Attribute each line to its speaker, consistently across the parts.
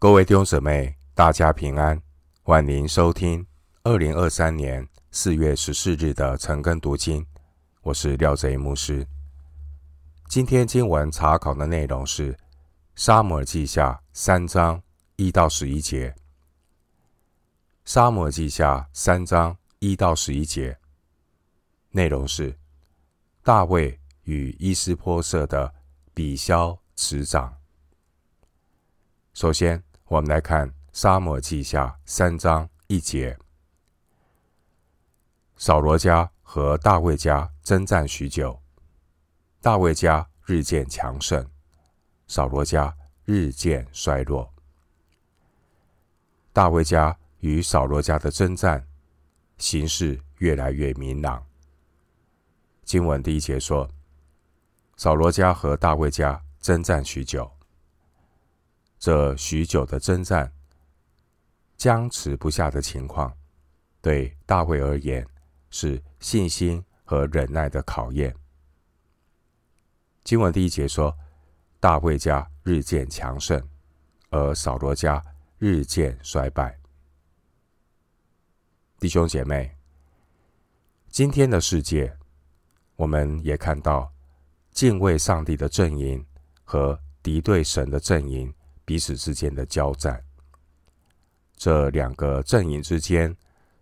Speaker 1: 各位弟兄姊妹，大家平安，欢迎收听二零二三年四月十四日的晨更读经。我是廖贼牧师。今天经文查考的内容是《撒母耳记下》三章一到十一节，《撒母耳记下》三章一到十一节内容是大卫与伊斯波设的比销持掌。首先，我们来看《撒母记下》三章一节：扫罗家和大卫家征战许久，大卫家日渐强盛，扫罗家日渐衰弱。大卫家与扫罗家的征战形势越来越明朗。经文第一节说：扫罗家和大卫家征战许久。这许久的征战，僵持不下的情况，对大卫而言是信心和忍耐的考验。经文第一节说，大卫家日渐强盛，而扫罗家日渐衰败。弟兄姐妹，今天的世界，我们也看到敬畏上帝的阵营和敌对神的阵营。彼此之间的交战，这两个阵营之间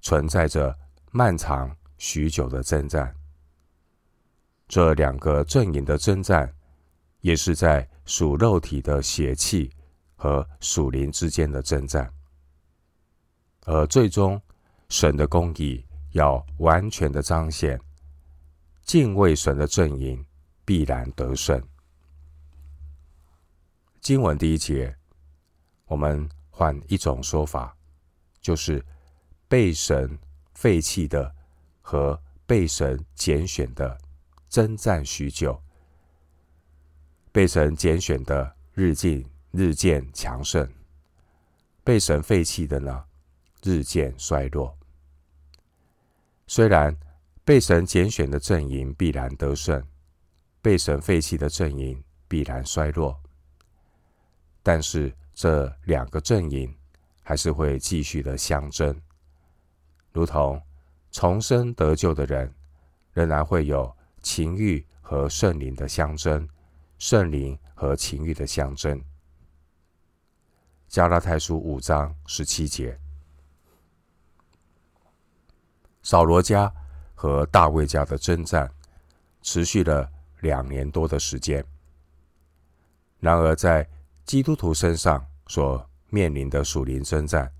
Speaker 1: 存在着漫长许久的征战。这两个阵营的征战，也是在属肉体的血气和属灵之间的征战。而最终，神的公义要完全的彰显，敬畏神的阵营必然得胜。经文第一节，我们换一种说法，就是被神废弃的和被神拣选的征战许久，被神拣选的日渐日渐强盛，被神废弃的呢，日渐衰弱。虽然被神拣选的阵营必然得胜，被神废弃的阵营必然衰弱。但是这两个阵营还是会继续的相争，如同重生得救的人，仍然会有情欲和圣灵的相争，圣灵和情欲的相争。加拉太书五章十七节，扫罗家和大卫家的征战持续了两年多的时间，然而在基督徒身上所面临的属灵征战，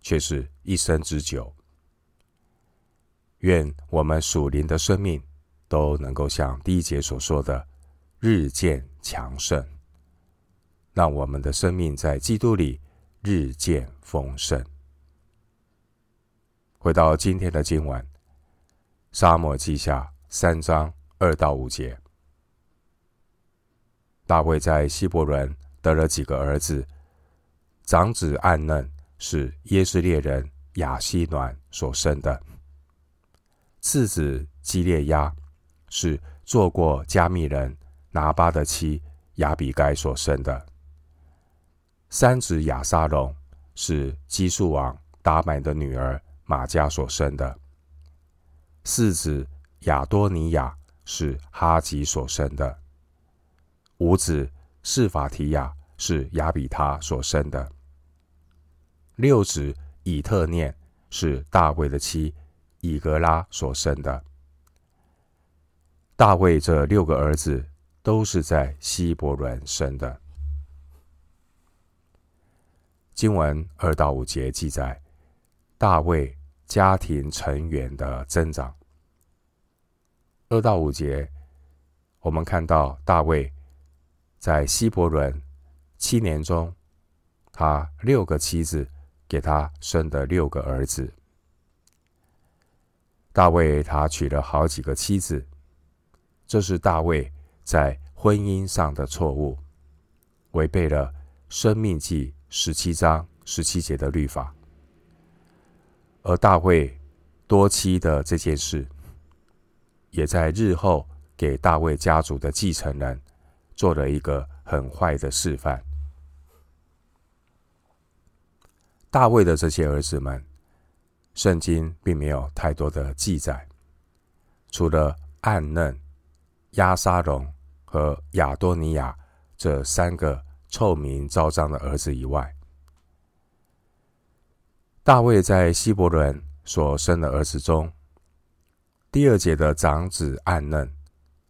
Speaker 1: 却是一生之久。愿我们属灵的生命都能够像第一节所说的，日渐强盛，让我们的生命在基督里日渐丰盛。回到今天的经文，《沙漠记下》三章二到五节，大卫在希伯伦。得了几个儿子，长子暗嫩是耶斯列人亚西暖所生的，次子基列亚是做过加密人拿巴的妻亚比该所生的，三子亚撒龙是基述王达买的女儿玛加所生的，四子亚多尼亚是哈吉所生的，五子。示法提亚是亚比他所生的，六子以特念是大卫的妻以格拉所生的。大卫这六个儿子都是在希伯伦生的。经文二到五节记载大卫家庭成员的增长。二到五节，我们看到大卫。在希伯伦七年中，他六个妻子给他生的六个儿子。大卫他娶了好几个妻子，这是大卫在婚姻上的错误，违背了《生命记》十七章十七节的律法。而大卫多妻的这件事，也在日后给大卫家族的继承人。做了一个很坏的示范。大卫的这些儿子们，圣经并没有太多的记载，除了暗嫩、押沙龙和亚多尼亚这三个臭名昭彰的儿子以外，大卫在希伯伦所生的儿子中，第二节的长子暗嫩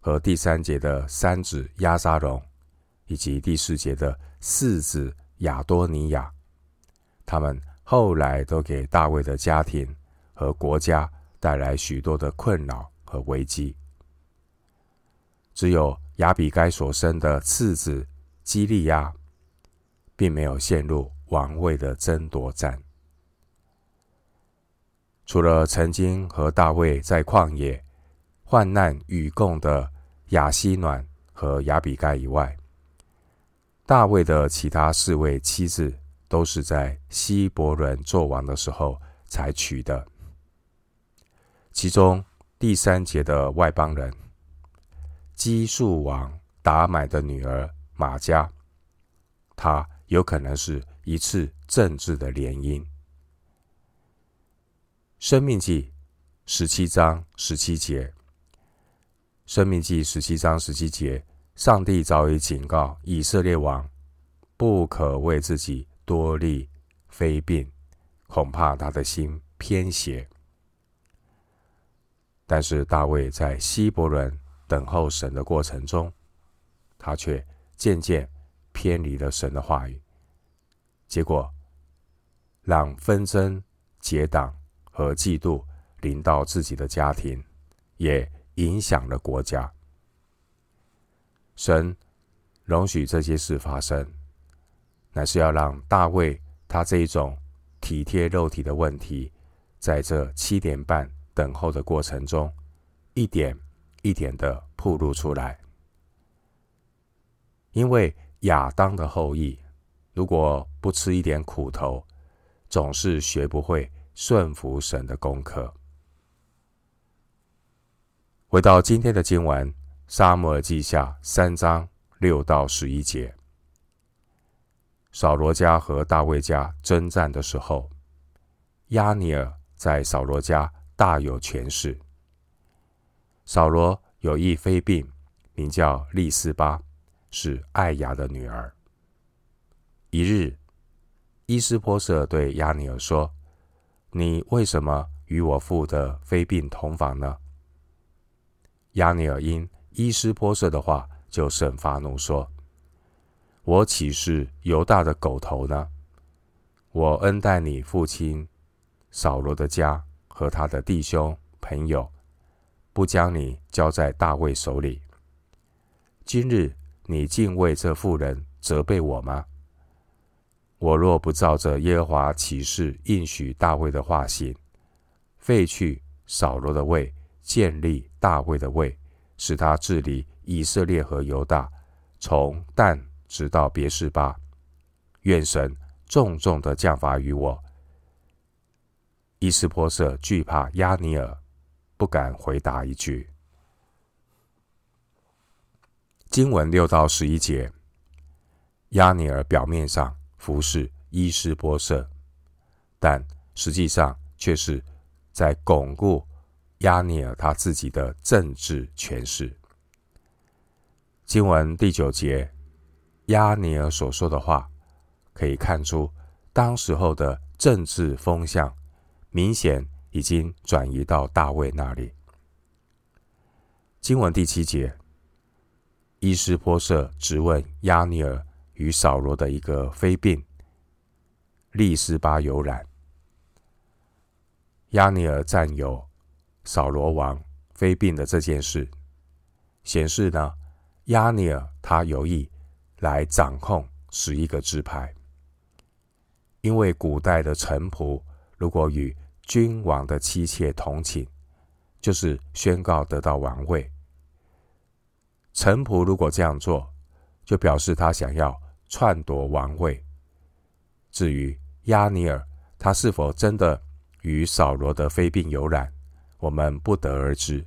Speaker 1: 和第三节的三子押沙龙，以及第四节的四子亚多尼亚，他们后来都给大卫的家庭和国家带来许多的困扰和危机。只有亚比该所生的次子基利亚，并没有陷入王位的争夺战。除了曾经和大卫在旷野患难与共的亚西暖和亚比盖以外，大卫的其他四位妻子都是在希伯伦做王的时候才娶的。其中第三节的外邦人基述王达买的女儿玛迦，她有可能是一次政治的联姻。生命记十七章十七节，申命记十七章十七节，上帝早已警告以色列王，不可为自己多立妃嫔，恐怕他的心偏邪。但是大卫在希伯伦等候神的过程中，他却渐渐偏离了神的话语，结果让纷争结党。和嫉妒临到自己的家庭，也影响了国家。神容许这些事发生，乃是要让大卫他这一种体贴肉体的问题，在这七点半等候的过程中，一点一点的暴露出来。因为亚当的后裔，如果不吃一点苦头，总是学不会。顺服神的功课。回到今天的经文，《撒母耳记下》三章六到十一节。扫罗家和大卫家征战的时候，亚尼尔在扫罗家大有权势。扫罗有一妃嫔，名叫利斯巴，是爱雅的女儿。一日，伊斯波舍对亚尼尔说。你为什么与我父的妃嫔同房呢？亚尼尔因伊斯波设的话，就甚发怒，说：“我岂是犹大的狗头呢？我恩待你父亲扫罗的家和他的弟兄朋友，不将你交在大卫手里。今日你竟为这妇人责备我吗？”我若不照着耶和华启示应许大卫的话行，废去扫罗的位，建立大卫的位，使他治理以色列和犹大，从但直到别是巴，愿神重重的降罚于我。伊斯波设惧怕亚尼尔，不敢回答一句。经文六到十一节，亚尼尔表面上。服侍伊斯波设，但实际上却是在巩固押尼尔他自己的政治权势。经文第九节，押尼尔所说的话，可以看出当时候的政治风向明显已经转移到大卫那里。经文第七节，伊斯波设质问押尼尔。与扫罗的一个非病利斯巴有染，押尼尔占有扫罗王非病的这件事，显示呢，亚尼尔他有意来掌控十一个支派，因为古代的臣仆如果与君王的妻妾同寝，就是宣告得到王位。臣仆如果这样做，就表示他想要。篡夺王位。至于亚尼尔，他是否真的与扫罗的妃嫔有染，我们不得而知。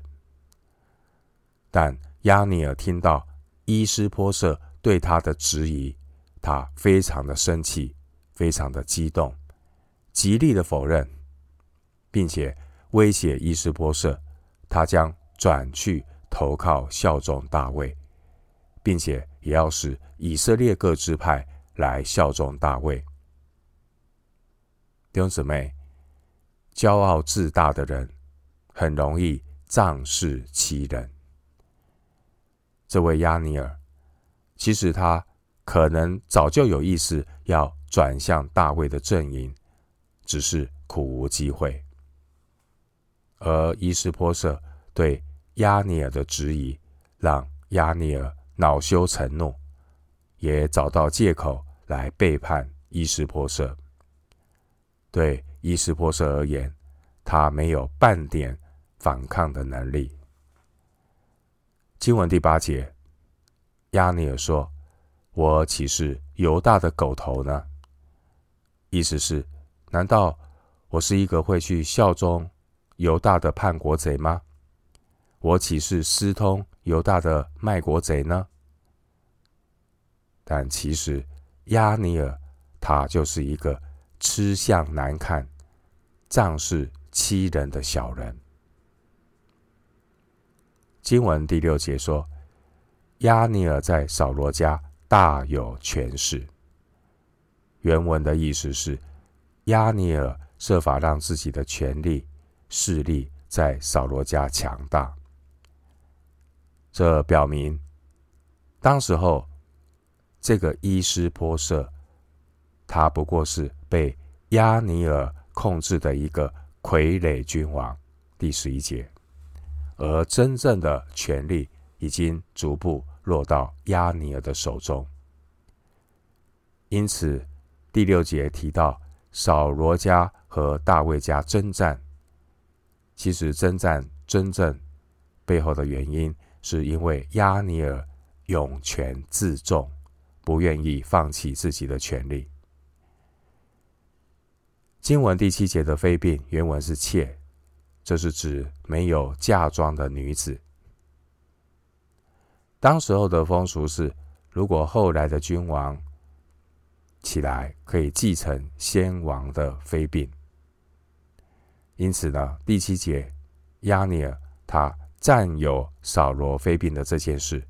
Speaker 1: 但押尼尔听到伊斯波设对他的质疑，他非常的生气，非常的激动，极力的否认，并且威胁伊斯波设，他将转去投靠效忠大卫，并且也要使以色列各支派来效忠大卫。弟兄姊妹，骄傲自大的人很容易仗势欺人。这位亚尼尔，其实他可能早就有意识要转向大卫的阵营，只是苦无机会。而伊斯波设对亚尼尔的质疑，让亚尼尔恼羞成怒，也找到借口来背叛伊斯波设。对伊斯波设而言，他没有半点反抗的能力。经文第八节，亚尼尔说：“我岂是犹大的狗头呢？”意思是，难道我是一个会去效忠犹大的叛国贼吗？我岂是私通犹大的卖国贼呢？但其实，亚尼尔他就是一个。吃相难看、仗势欺人的小人。经文第六节说：“亚尼尔在扫罗家大有权势。”原文的意思是，亚尼尔设法让自己的权力、势力在扫罗家强大。这表明，当时候这个伊施波设，他不过是。被亚尼尔控制的一个傀儡君王，第十一节，而真正的权力已经逐步落到押尼珥的手中。因此，第六节提到扫罗家和大卫家争战，其实争战真正背后的原因，是因为押尼珥拥权自重，不愿意放弃自己的权利。经文第七节的非病原文是妾，这是指没有嫁妆的女子。当时候的风俗是，如果后来的君王起来，可以继承先王的妃嫔。因此呢，第七节押尼尔他占有扫罗妃嫔的这件事，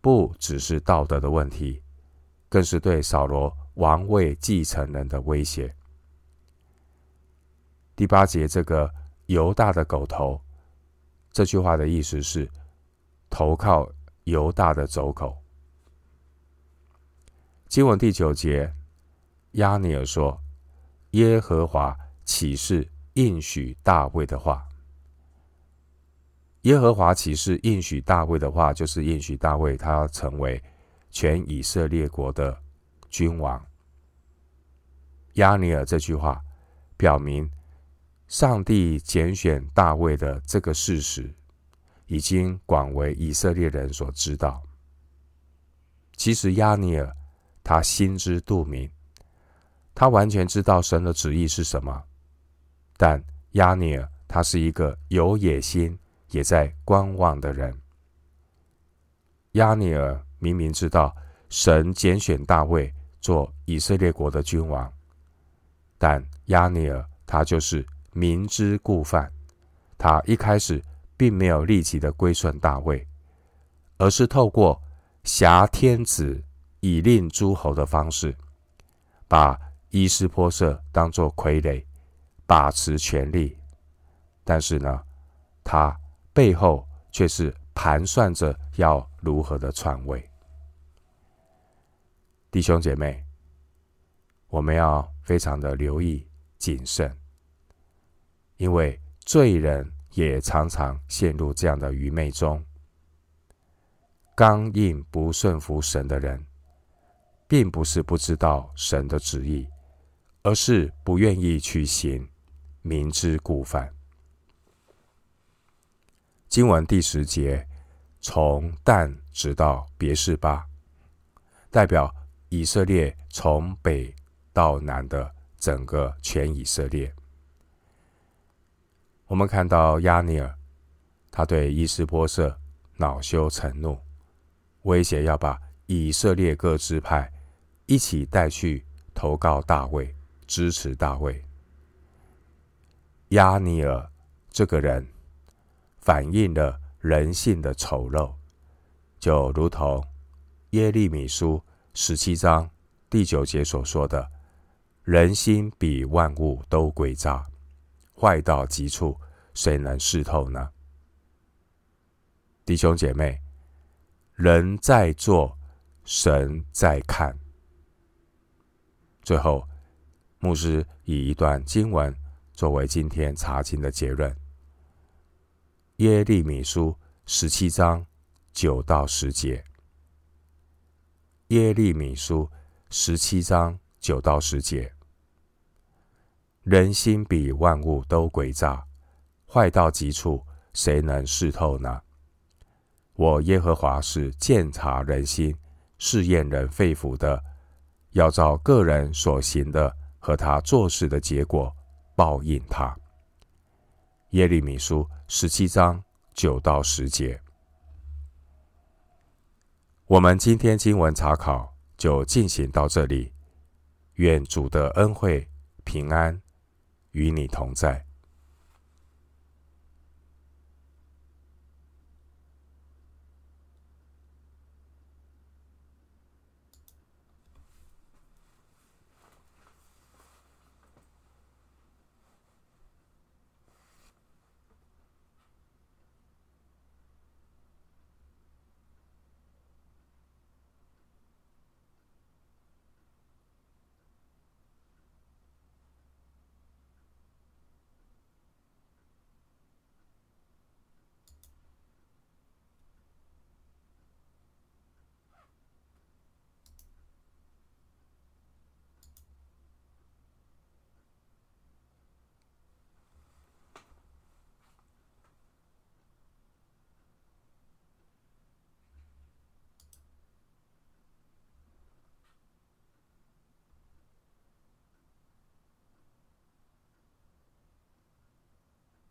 Speaker 1: 不只是道德的问题，更是对扫罗王位继承人的威胁。第八节，这个犹大的狗头，这句话的意思是投靠犹大的走狗。经文第九节，亚尼尔说：“耶和华岂是应许大卫的话？耶和华岂是应许大卫的话？就是应许大卫他要成为全以色列国的君王。”亚尼尔这句话表明。上帝拣选大卫的这个事实，已经广为以色列人所知道。其实亚尼尔他心知肚明，他完全知道神的旨意是什么。但亚尼尔他是一个有野心、也在观望的人。亚尼尔明明知道神拣选大卫做以色列国的君王，但亚尼尔他就是。明知故犯，他一开始并没有立即的归顺大卫，而是透过挟天子以令诸侯的方式，把伊施波设当作傀儡，把持权力。但是呢，他背后却是盘算着要如何的篡位。弟兄姐妹，我们要非常的留意谨慎。因为罪人也常常陷入这样的愚昧中。刚硬不顺服神的人，并不是不知道神的旨意，而是不愿意去行，明知故犯。经文第十节，从但直到别是巴，代表以色列从北到南的整个全以色列。我们看到亚尼尔，他对伊斯波设恼羞成怒，威胁要把以色列各支派一起带去投靠大卫，支持大卫。亚尼尔这个人反映了人性的丑陋，就如同耶利米书十七章第九节所说的：“人心比万物都诡诈，坏到极处，谁能识透呢？”弟兄姐妹，人在做，神在看。最后，牧师以一段经文作为今天查经的结论：耶利米书十七章九到十节。耶利米书十七章九到十节：人心比万物都诡诈，坏到极处，谁能识透呢？我耶和华是鉴察人心、试验人肺腑的。要照个人所行的和他做事的结果报应他。耶利米书十七章九到十节。我们今天经文查考就进行到这里。愿主的恩惠平安与你同在。